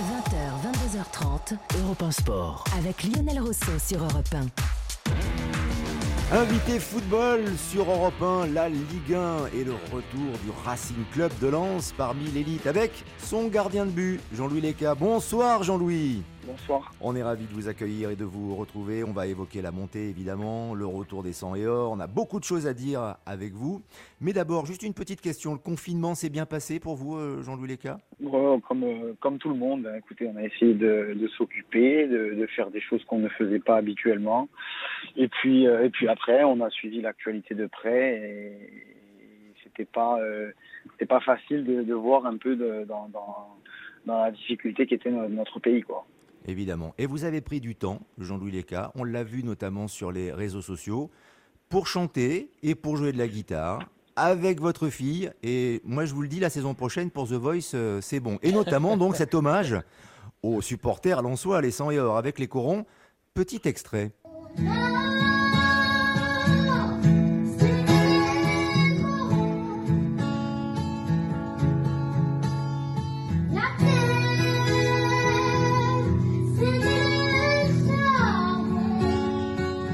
20h, 22h30, Europe 1 Sport. Avec Lionel Rousseau sur Europe 1. Invité football sur Europe 1, la Ligue 1 et le retour du Racing Club de Lens parmi l'élite avec son gardien de but, Jean-Louis Leca. Bonsoir Jean-Louis. Bonsoir. On est ravi de vous accueillir et de vous retrouver. On va évoquer la montée évidemment, le retour des 100 et or. On a beaucoup de choses à dire avec vous. Mais d'abord, juste une petite question. Le confinement s'est bien passé pour vous, euh, Jean-Louis Leca comme, euh, comme tout le monde, hein. écoutez, on a essayé de, s'occuper, de, faire des choses qu'on ne faisait pas habituellement. Et puis, euh, et puis après, on a suivi l'actualité de près et c'était pas, pas facile de, voir un peu dans, dans, dans, la difficulté qui était notre pays, quoi. Évidemment. Et vous avez pris du temps, Jean-Louis Leca, on l'a vu notamment sur les réseaux sociaux, pour chanter et pour jouer de la guitare avec votre fille. Et moi, je vous le dis, la saison prochaine pour The Voice, euh, c'est bon. Et notamment, donc, cet hommage aux supporters lensois, les 100 et or, avec les corons. Petit extrait.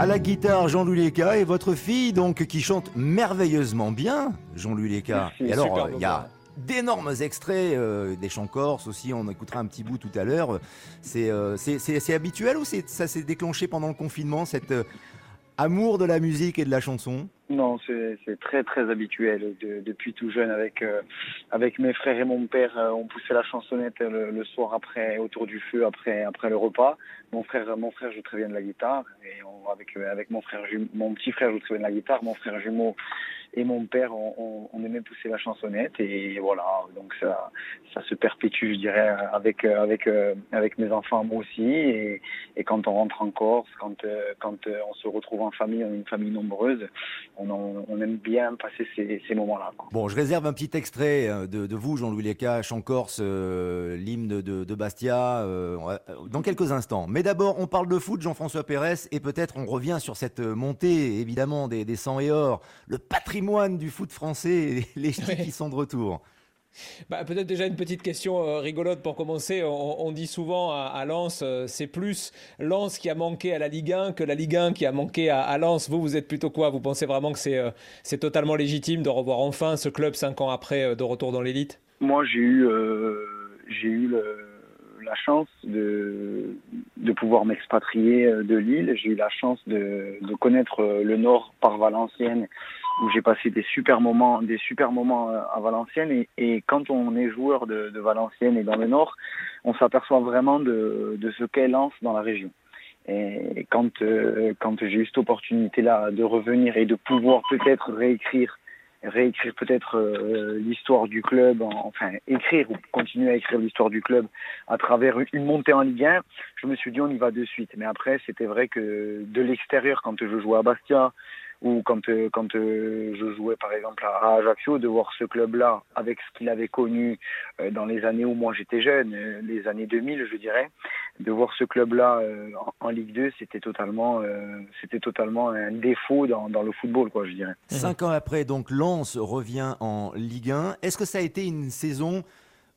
À la guitare, Jean-Louis Léca et votre fille, donc, qui chante merveilleusement bien, Jean-Louis Léca. Et alors, il y a d'énormes extraits, euh, des chants corses aussi, on écoutera un petit bout tout à l'heure. C'est euh, habituel ou ça s'est déclenché pendant le confinement, euh, amour de la musique et de la chanson? Non, c'est très très habituel. depuis tout jeune, avec avec mes frères et mon père, on poussait la chansonnette le, soir après, autour du feu, après après le repas. Mon frère, mon frère joue très bien de la guitare et avec avec mon frère, mon petit frère joue très bien de la guitare. Mon frère jumeau et mon père, on, aimait pousser la chansonnette et voilà, donc ça, ça se perpétue, je dirais, avec avec avec mes enfants moi aussi et, et quand on rentre en Corse, quand quand on se retrouve en famille, on est une famille nombreuse, on, on aime bien passer ces, ces moments-là. Bon, je réserve un petit extrait euh, de, de vous, Jean-Louis Leca, chant corse, euh, l'hymne de, de, Bastia, euh, dans quelques instants. Mais d'abord, on parle de foot, Jean-François Pérez, et peut-être on revient sur cette montée, évidemment, des, des 100 et or, le patrimoine du foot français les ch'tis qui sont de retour. Bah, Peut-être déjà une petite question euh, rigolote pour commencer. On, dit souvent à, Lens, euh, c'est plus Lens qui a manqué à la Ligue 1 que la Ligue 1 qui a manqué à, Lens. Vous, vous êtes plutôt quoi? Vous pensez vraiment que c'est euh, totalement légitime de revoir enfin ce club cinq ans après de retour dans l'élite? Moi, j'ai eu, j'ai eu la chance de, de pouvoir m'expatrier de Lille. J'ai eu la chance de, de connaître le Nord par Valenciennes où j'ai passé des super moments, des super moments euh, à Valenciennes. Et, quand on est joueur de, Valenciennes et dans le Nord, on s'aperçoit vraiment de, de ce qu'est Lens dans la région. Et quand, euh, quand j'ai eu cette opportunité-là de revenir et de pouvoir peut-être réécrire, réécrire peut-être euh, l'histoire du club, enfin écrire ou continuer à écrire l'histoire du club à travers une montée en Ligue 1, je me suis dit on y va de suite. Mais après, c'était vrai que de l'extérieur, quand je jouais à Bastia, ou quand euh, quand euh, je jouais par exemple à, Ajaccio, de voir ce club-là avec ce qu'il avait connu euh, dans les années où moi j'étais jeune, les années 2000 je dirais, de voir ce club-là en, Ligue 2, c'était totalement c'était totalement un défaut dans, le football quoi je dirais. Cinq ans après donc Lens revient en Ligue 1. Est-ce que ça a été une saison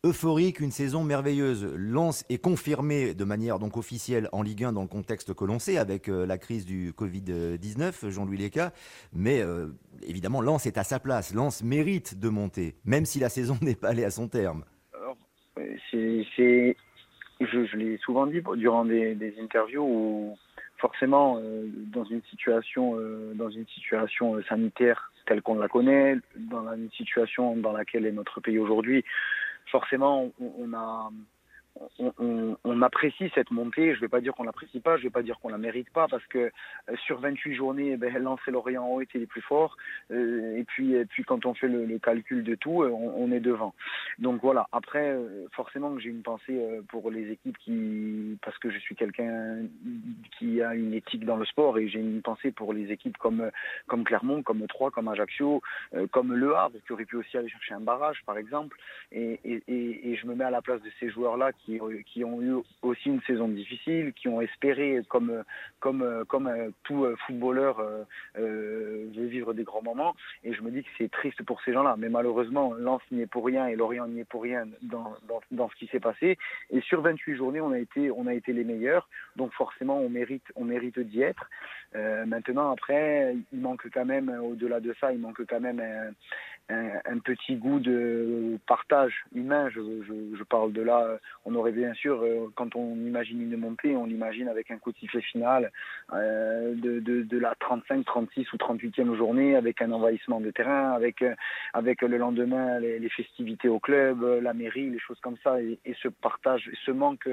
euphorique, une saison merveilleuse. Lens est confirmé de manière donc officielle en Ligue 1 dans le contexte que l'on sait avec euh, la crise du Covid-19, Jean-Louis Leca. Mais euh, évidemment, Lens est à sa place. Lens mérite de monter, même si la saison n'est pas allée à son terme. c'est, je, l'ai souvent dit durant des, interviews où forcément, euh, dans une situation, dans une situation sanitaire telle qu'on la connaît, dans une situation dans laquelle est notre pays aujourd'hui, forcément, on, a, on, apprécie cette montée. Je ne vais pas dire qu'on l'apprécie pas, je ne vais pas dire qu'on la mérite pas, parce que euh, sur 28 journées, eh ben, Lens et Lorient ont été les plus forts. Euh, et puis, et puis quand on fait le, calcul de tout, euh, on, est devant. Donc voilà. Après, forcément que j'ai une pensée pour les équipes qui, parce que je suis quelqu'un qui a une éthique dans le sport et j'ai une pensée pour les équipes comme comme Clermont, comme Troyes, comme Ajaccio, comme Le Havre, qui aurait pu aussi aller chercher un barrage, par exemple. Et, et, et je me mets à la place de ces joueurs-là qui qui, ont eu aussi une saison difficile, qui ont espéré, comme, comme, comme tout footballeur veut vivre des grands moments. Et je me dis que c'est triste pour ces gens-là. Mais malheureusement, Lens n'y est pour rien et Lorient n'y est pour rien dans, dans, ce qui s'est passé. Et sur 28 journées, on a été, on a été les meilleurs. Donc forcément, on mérite, on mérite d'y être. Euh, maintenant, après, il manque quand même, au-delà de ça, il manque quand même un, petit goût de partage humain. Je, je, je, parle de là. On aurait bien sûr, euh, quand on imagine une montée, on imagine avec un coup de sifflet final euh, de, de, de, la 35, 36 ou 38e journée, avec un envahissement de terrain, avec, euh, avec le lendemain les, les festivités au club, la mairie, les choses comme ça, et, et ce partage, ce manque,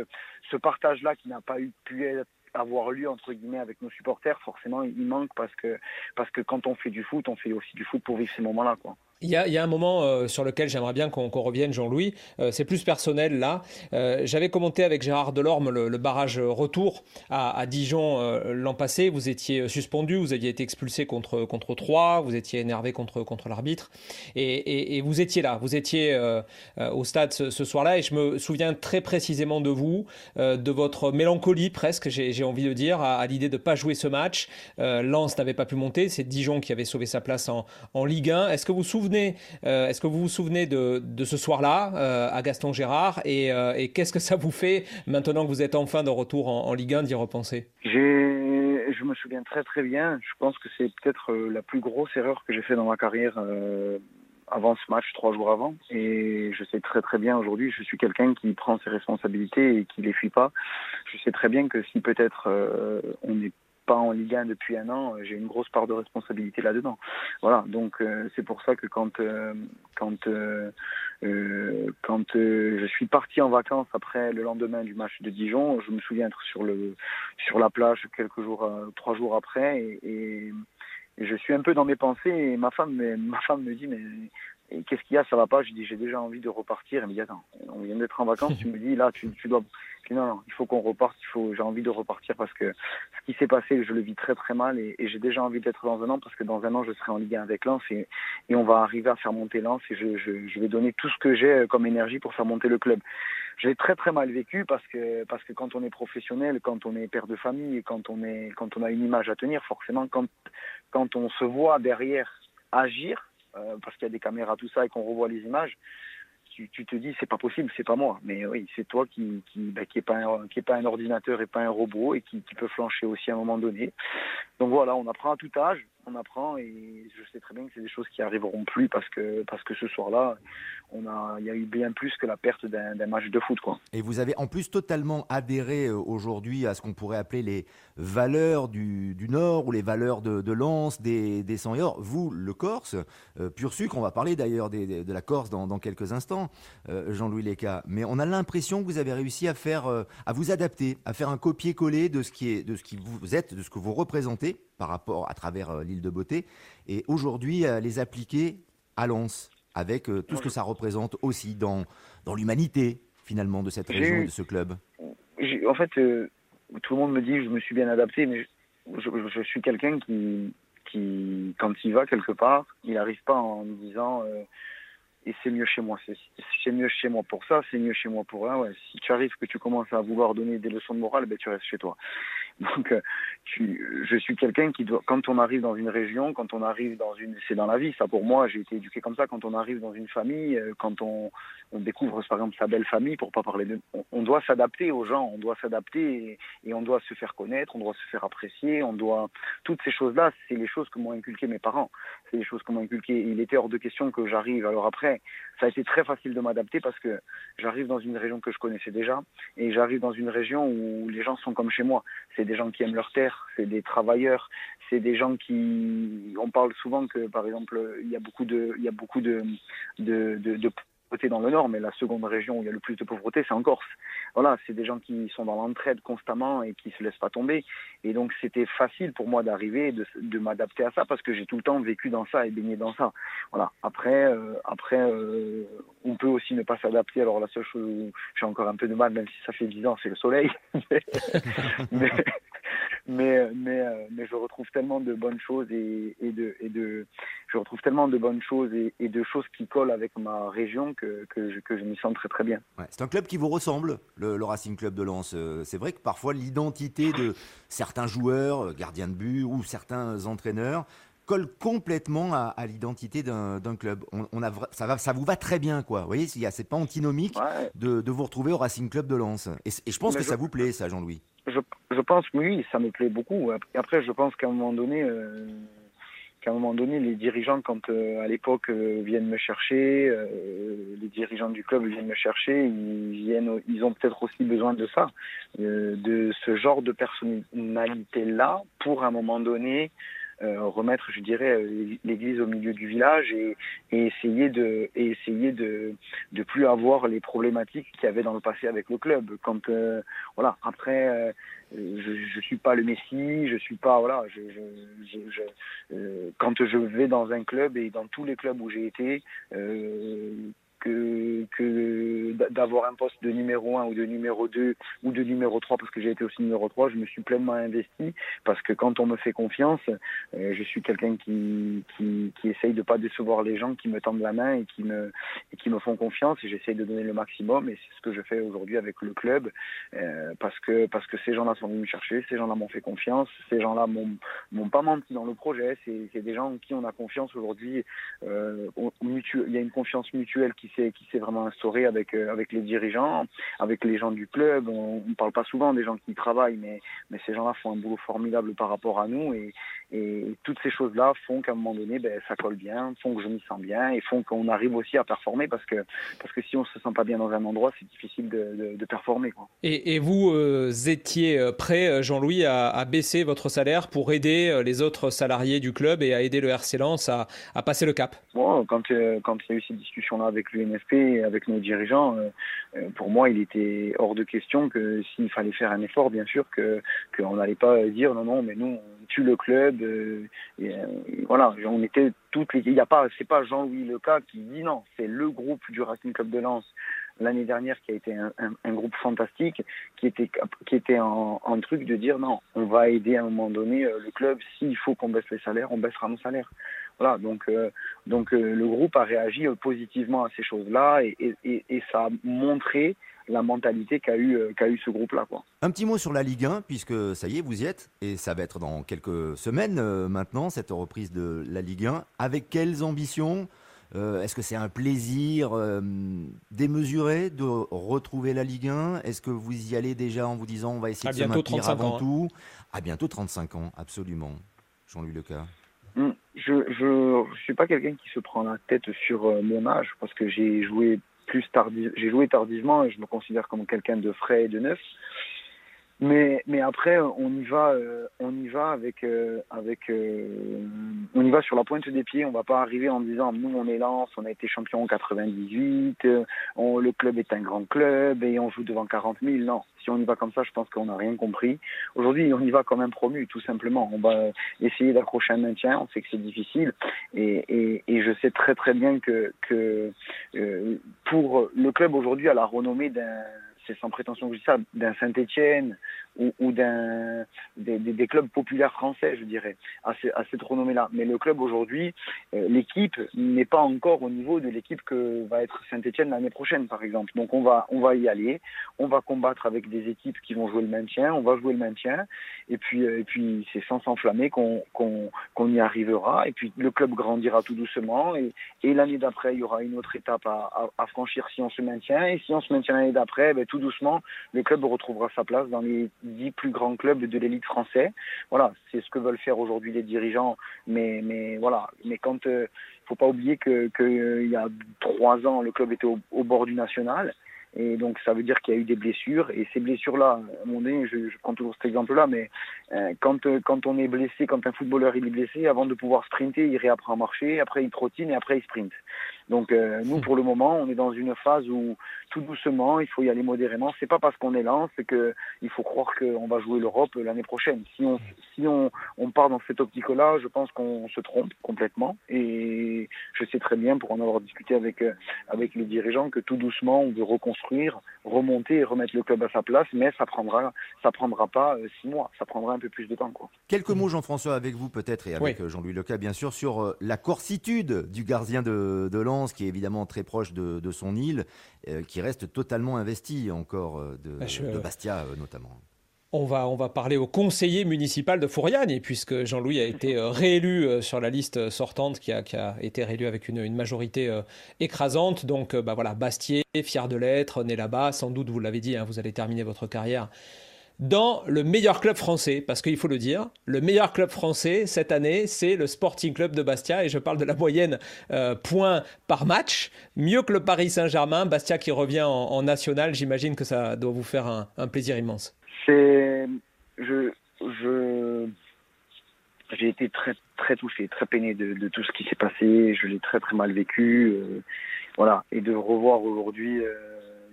ce partage-là qui n'a pas eu pu être avoir lieu entre guillemets avec nos supporters, forcément il manque parce que parce que quand on fait du foot, on fait aussi du foot pour vivre ces moments-là quoi. Il y, a, un moment euh, sur lequel j'aimerais bien qu'on qu revienne, Jean-Louis. Euh, c'est plus personnel là. Euh, J'avais commenté avec Gérard Delorme le, barrage retour à, Dijon l'an passé. Vous étiez suspendu, vous aviez été expulsé contre contre Troyes, vous étiez énervé contre contre l'arbitre, et, vous étiez là. Vous étiez au stade ce, soir-là, et je me souviens très précisément de vous, de votre mélancolie presque, j'ai envie de dire, à, à l'idée de pas jouer ce match. Lens n'avait pas pu monter, c'est Dijon qui avait sauvé sa place en, en Ligue 1. Est-ce que vous souvenez euh, est-ce que vous vous souvenez de, ce soir-là euh, à Gaston Gérard et, euh, et qu'est-ce que ça vous fait maintenant que vous êtes enfin de retour en, Ligue 1 d'y repenser? Je me souviens très très bien. Je pense que c'est peut-être la plus grosse erreur que j'ai fait dans ma carrière avant ce match, trois jours avant. Et je sais très très bien aujourd'hui, je suis quelqu'un qui prend ses responsabilités et qui les fuit pas. Je sais très bien que si peut-être euh, on n'est pas en Ligue 1 depuis un an, j'ai une grosse part de responsabilité là-dedans. Voilà, donc euh, c'est pour ça que quand euh, quand euh, quand je suis parti en vacances après le lendemain du match de Dijon, je me souviens être sur le sur la plage quelques jours, trois jours après, et, et, et, je suis un peu dans mes pensées. Et ma femme, ma femme me dit mais qu'est-ce qu'il y a, ça va pas Je dis j'ai déjà envie de repartir. Elle me dit attends, on vient d'être en vacances, tu me dis là tu, tu dois non, non, il faut qu'on reparte, il faut, j'ai envie de repartir parce que ce qui s'est passé, je le vis très très mal et, et j'ai déjà envie d'être dans un an parce que dans un an, je serai en Ligue 1 avec Lens et, et on va arriver à faire monter Lens et je, je, je vais donner tout ce que j'ai comme énergie pour faire monter le club. J'ai très très mal vécu parce que, parce que quand on est professionnel, quand on est père de famille et quand on, est, quand on a une image à tenir, forcément, quand, quand on se voit derrière agir, euh, parce qu'il y a des caméras, tout ça, et qu'on revoit les images, tu, te dis c'est pas possible, c'est pas moi. Mais oui, c'est toi qui qui, bah, pas un, pas un ordinateur et pas un robot et qui, qui peut flancher aussi à un moment donné. Donc voilà, on apprend à tout âge, on apprend et je sais très bien que c'est des choses qui arriveront plus parce que parce que ce soir-là, on a il y a eu bien plus que la perte d'un match de foot. Et vous avez en plus totalement adhéré aujourd'hui à ce qu'on pourrait appeler les valeurs du, du Nord ou les valeurs de, de Lens, des des Sanyors. Vous, le Corse, euh, pur sucre, on va parler d'ailleurs de la Corse dans, quelques instants, euh, Jean-Louis Leca. Mais on a l'impression que vous avez réussi à faire euh, à vous adapter, à faire un copier-coller de ce qui est de ce qui vous êtes, de ce que vous représentez par rapport à travers euh, l'île de Beauté, et aujourd'hui euh, les appliquer à Lens, avec euh, tout ce que ça représente aussi dans, dans l'humanité finalement de cette région de ce club. En fait, tout le monde me dit je me suis bien adapté, mais je, suis quelqu'un qui, qui, quand il va quelque part, il n'arrive pas en me disant et c'est mieux chez moi, c'est mieux chez moi pour ça, c'est mieux chez moi pour là. Si tu arrives que tu commences à vouloir donner des leçons de morale, ben tu restes chez toi. Donc, tu, je suis quelqu'un qui doit, quand on arrive dans une région, quand on arrive dans une, c'est dans la vie, ça pour moi, j'ai été éduqué comme ça, quand on arrive dans une famille, quand on, découvre par exemple sa belle famille, pour pas parler de, on, on doit s'adapter aux gens, on doit s'adapter et, et, on doit se faire connaître, on doit se faire apprécier, on doit, toutes ces choses-là, c'est les choses que m'ont inculqué mes parents, c'est les choses que m'ont inculqué. Il était hors de question que j'arrive, alors après, ça a été très facile de m'adapter parce que j'arrive dans une région que je connaissais déjà et j'arrive dans une région où les gens sont comme chez moi. C'est des gens qui aiment leur terre, c'est des travailleurs, c'est des gens qui. On parle souvent que, par exemple, il y a beaucoup de, il y a beaucoup de, de, de, de pauvreté dans le nord, mais la seconde région où il y a le plus de pauvreté, c'est en Corse. Voilà, c'est des gens qui sont dans l'entraide constamment et qui se laissent pas tomber. Et donc, c'était facile pour moi d'arriver, de, de m'adapter à ça parce que j'ai tout le temps vécu dans ça et baigné dans ça. Voilà. Après, euh, après, euh, on peut aussi ne pas s'adapter. Alors, la seule chose où j'ai encore un peu de mal, même si ça fait dix ans, c'est le soleil. mais, mais, mais, mais je retrouve tellement de bonnes choses et, et, de, et je retrouve tellement de bonnes choses et, et de choses qui collent avec ma région que, que je, que je m'y sens très très bien. Ouais, c'est un club qui vous ressemble, le, le Racing Club de Lens. C'est vrai que parfois l'identité de certains joueurs, gardiens de but ou certains entraîneurs colle complètement à, à l'identité d'un club. On, on, a, ça, va, ça vous va très bien, quoi. Vous voyez, c'est pas antinomique ouais. de, de, vous retrouver au Racing Club de Lens. Et, et je pense Mais que je, ça vous plaît, ça, Jean-Louis. Je, je, pense que oui, ça me plaît beaucoup. Après, je pense qu'à un moment donné, euh, qu'à un moment donné, les dirigeants, quand euh, à l'époque euh, viennent me chercher, euh, les dirigeants du club viennent me chercher, ils viennent, ils ont peut-être aussi besoin de ça, de ce genre de personnalité-là, pour à un moment donné remettre, je dirais, l'église au milieu du village et, essayer de et essayer de de plus avoir les problématiques qu'il y avait dans le passé avec le club. Quand voilà, après, je je suis pas le Messi, je suis pas voilà, je, je, je, je euh, quand je vais dans un club et dans tous les clubs où j'ai été que, d'avoir un poste de numéro 1 ou de numéro 2 ou de numéro 3 parce que j'ai été aussi numéro 3, je me suis pleinement investi parce que quand on me fait confiance, euh, je suis quelqu'un qui, qui, essaye de pas décevoir les gens qui me tendent la main et qui me, et qui me font confiance et j'essaye de donner le maximum et c'est ce que je fais aujourd'hui avec le club euh, parce que parce que ces gens-là sont venus me chercher, ces gens-là m'ont fait confiance, ces gens-là m'ont pas menti dans le projet, c'est des gens en qui on a confiance aujourd'hui, euh, il y a une confiance mutuelle qui qui s'est vraiment instauré avec euh, avec les dirigeants, avec les gens du club. On ne parle pas souvent des gens qui travaillent, mais mais ces gens-là font un boulot formidable par rapport à nous et, et toutes ces choses-là font qu'à un moment donné, ben, ça colle bien, font que je m'y sens bien et font qu'on arrive aussi à performer parce que parce que si on se sent pas bien dans un endroit, c'est difficile de, de, de, performer. Quoi. Et, et vous euh, étiez prêt, Jean-Louis, à, à, baisser votre salaire pour aider les autres salariés du club et à aider le RC Lens à, à passer le cap? Bon, quand euh, quand il y a eu ces discussions-là avec lui NFP avec nos dirigeants, euh, pour moi, il était hors de question que s'il fallait faire un effort, bien sûr, que qu'on n'allait pas dire non, non, mais nous, on tue le club. Euh, voilà, on était toutes les. Il n'y a pas, pas Jean-Louis Leca qui dit non, c'est le groupe du Racing Club de Lens l'année dernière qui a été un, groupe fantastique, qui était qui était en, truc de dire non, on va aider à un moment donné le club. S'il faut qu'on baisse les salaires, on baissera nos salaires. Voilà, donc, euh, donc euh, le groupe a réagi positivement à ces choses-là et, et, ça a montré la mentalité qu'a eu, eu ce groupe-là. Un petit mot sur la Ligue 1, puisque ça y est, vous y êtes, et ça va être dans quelques semaines euh, maintenant, cette reprise de la Ligue 1. Avec quelles ambitions? Euh, Est-ce que c'est un plaisir euh, démesuré de retrouver la Ligue 1 Est-ce que vous y allez déjà en vous disant on va essayer à de se maintenir avant ans, tout? À bientôt 35 ans, absolument. Jean-Louis Leca. Mmh je je je suis pas quelqu'un qui se prend la tête sur euh, mon âge parce que j'ai joué plus j'ai joué tardivement et je me considère comme quelqu'un de frais et de neuf mais mais après on y va euh, on y va avec euh, avec euh, on y va sur la pointe des pieds. On va pas arriver en disant nous on est lance on a été champion en 98 on, le club est un grand club et on joue devant 40 000 non. Si on y va comme ça je pense qu'on n'a rien compris. Aujourd'hui on y va comme un promu tout simplement. On va essayer d'accrocher un maintien. On sait que c'est difficile. Et, et, et je sais très très bien que que euh, pour le club aujourd'hui à la renommée d'un c'est sans prétention que je dis ça, d'un Saint-Etienne ou, d'un des, clubs populaires français, je dirais, à, ce, à cette renommée-là. Mais le club aujourd'hui, euh, l'équipe n'est pas encore au niveau de l'équipe que va être Saint-Etienne l'année prochaine, par exemple. Donc on va on va y aller, on va combattre avec des équipes qui vont jouer le maintien, on va jouer le maintien, et puis et puis c'est sans s'enflammer qu'on qu'on qu'on y arrivera. Et puis le club grandira tout doucement, et, l'année d'après il y aura une autre étape à, franchir si on se maintient, et si on se maintient l'année d'après, ben, tout doucement le club retrouvera sa place dans les dix plus grands clubs de l'élite français. Voilà, c'est ce que veulent faire aujourd'hui les dirigeants. Mais, mais voilà, mais quand il euh, faut pas oublier que, euh, il y a trois ans, le club était au, bord du national. Et donc, ça veut dire qu'il y a eu des blessures. Et ces blessures-là, moment donné, je, je prends toujours cet exemple-là, mais euh, quand, quand on est blessé, quand un footballeur est blessé, avant de pouvoir sprinter, il réapprend à marcher, après il trottine et après il sprint. Donc euh, nous, pour le moment, on est dans une phase où tout doucement, il faut y aller modérément. C'est pas parce qu'on est lent, c'est que il faut croire qu'on va jouer l'Europe l'année prochaine. Si on si on, on part dans cette optique-là, je pense qu'on se trompe complètement. Et je sais très bien, pour en avoir discuté avec euh, avec les dirigeants, que tout doucement, on veut reconstruire, remonter et remettre le club à sa place, mais ça prendra ça prendra pas euh, six mois, ça prendra un peu plus de temps. Quoi. Quelques mots, Jean-François, avec vous peut-être et avec Jean-Louis Leca, bien sûr, sur la corsitude du gardien de, de Lens, qui est évidemment très proche de, de son île, qui reste totalement investi encore euh, de, bah, Bastia euh, notamment. On va, on va parler au conseiller municipal de Fouriane, puisque Jean-Louis a été euh, réélu sur la liste sortante, qui a, qui a été réélu avec une, majorité écrasante. Donc bah voilà, Bastier, fier de l'être, né là-bas, sans doute, vous l'avez dit, hein, vous allez terminer votre carrière dans le meilleur club français, parce qu'il faut le dire, le meilleur club français cette année, c'est le Sporting Club de Bastia, et je parle de la moyenne euh, points par match, mieux que le Paris Saint-Germain, Bastia qui revient en, national, j'imagine que ça doit vous faire un, plaisir immense. C'est, je, je, j'ai été très très touché, très peiné de, tout ce qui s'est passé, je l'ai très très mal vécu, euh, voilà, et de revoir aujourd'hui. Euh,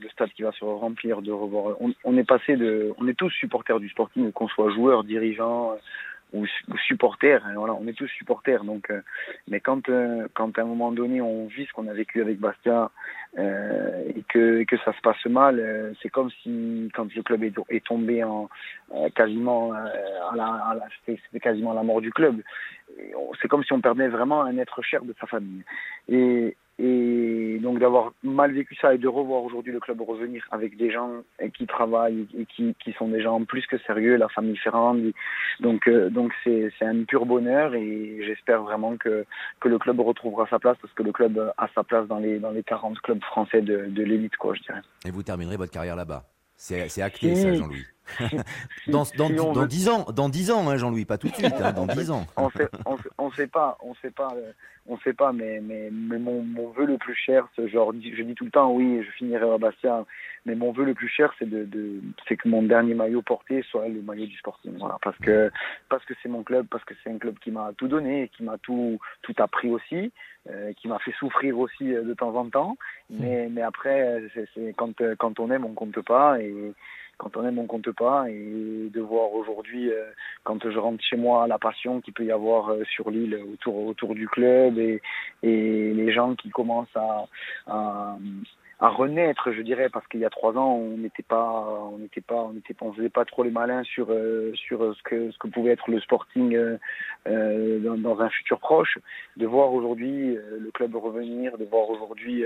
le stade qui va se remplir, de revoir. On, est passé de, on est tous supporters du Sporting, qu'on soit joueur, dirigeant ou, supporter. Hein, voilà, on est tous supporters. Donc, euh, mais quand, euh, quand à un moment donné on vit ce qu'on a vécu avec Bastia euh, et que, que ça se passe mal, c'est comme si quand le club est, tombé en quasiment à la c'était quasiment la mort du club. C'est comme si on perdait vraiment un être cher de sa famille. Et, et donc d'avoir mal vécu ça et de revoir aujourd'hui le club revenir avec des gens qui travaillent et qui, qui sont des gens plus que sérieux, la famille Ferrand. Donc euh, donc c'est c'est un pur bonheur et j'espère vraiment que que le club retrouvera sa place parce que le club a sa place dans les dans les 40 clubs français de, de l'élite quoi, je dirais. Et vous terminerez votre carrière là-bas. C'est acté ça, Jean-Louis. dans, dans, dans 10 ans, dans 10 ans, hein, Jean-Louis, pas tout de suite, hein, dans 10 ans. on sait, on, on sait pas, on sait pas, euh, on sait pas, mais, mais, mais mon, mon vœu le plus cher, genre, je dis tout le temps, oui, je finirai à Bastia, mais mon vœu le plus cher, c'est de, de c'est que mon dernier maillot porté soit le maillot du Sporting, voilà, parce que, parce que c'est mon club, parce que c'est un club qui m'a tout donné, qui m'a tout, tout appris aussi, euh, qui m'a fait souffrir aussi euh, de temps en temps, mais, mais après, c'est, quand, quand on aime, on compte pas, et, quand on aime, on compte pas. Et de voir aujourd'hui, euh, quand je rentre chez moi, la passion qu'il peut y avoir euh, sur l'île autour, autour du club et, et les gens qui commencent à, à à renaître, je dirais, parce qu'il y a trois ans, on n'était pas, on n'était pas, on n'était on faisait pas trop les malins sur euh, sur ce que ce que pouvait être le Sporting euh, euh dans, dans, un futur proche. De voir aujourd'hui euh, le club revenir, de voir aujourd'hui,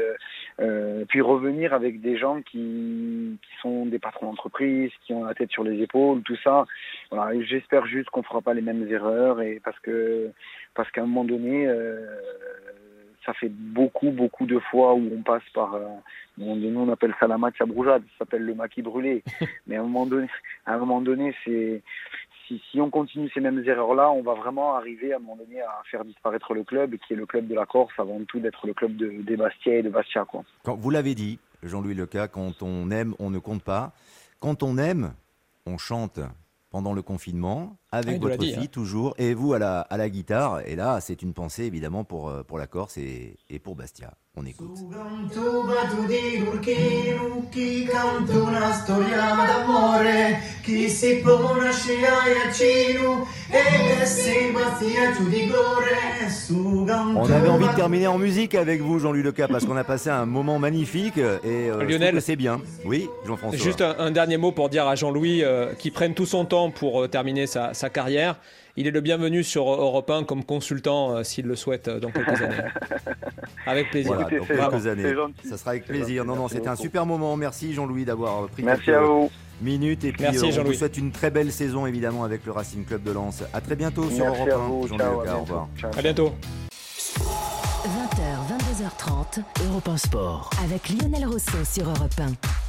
puis revenir avec des gens qui qui sont des patrons d'entreprise, qui ont la tête sur les épaules, tout ça. Voilà, j'espère juste qu'on fera pas les mêmes erreurs et parce que parce qu'à un moment donné ça fait beaucoup, beaucoup de fois où on passe par. Euh, nous, on appelle ça la match à ça s'appelle le maquis brûlé. Mais à un moment donné, à un moment donné, c'est. Si, si, on continue ces mêmes erreurs-là, on va vraiment arriver à un moment donné à faire disparaître le club, qui est le club de la Corse, avant tout d'être le club de, des Bastia et de Bastia. Quoi. Quand vous l'avez dit, Jean-Louis Leca, quand on aime, on ne compte pas. Quand on aime, on chante pendant le confinement, avec votre fille hein. toujours, et vous à la, à la guitare. Et là, c'est une pensée évidemment pour, euh, pour la Corse et, et pour Bastia. On écoute. On avait envie de terminer en musique avec vous, Jean-Louis Leca, parce qu'on a passé un moment magnifique. Et euh, Lionel, c'est bien. Oui, Jean-François. Juste un, dernier mot pour dire à Jean-Louis euh, qu'il prenne tout son temps pour terminer sa, sa carrière. Il est le bienvenu sur Europe 1 comme consultant euh, s'il le souhaite euh, dans quelques années. Avec plaisir. dans quelques années. Ça sera avec plaisir. Non, non, c'était un super moment. Merci Jean-Louis d'avoir pris Merci à vous. minutes. Et puis Merci, euh, on vous souhaite une très belle saison évidemment avec le Racing Club de Lens. À très bientôt sur Europe 1. Jean-Louis au revoir. À bientôt. 20h, 22h30, Europe 1 Sport avec Lionel Rousseau sur Europe 1.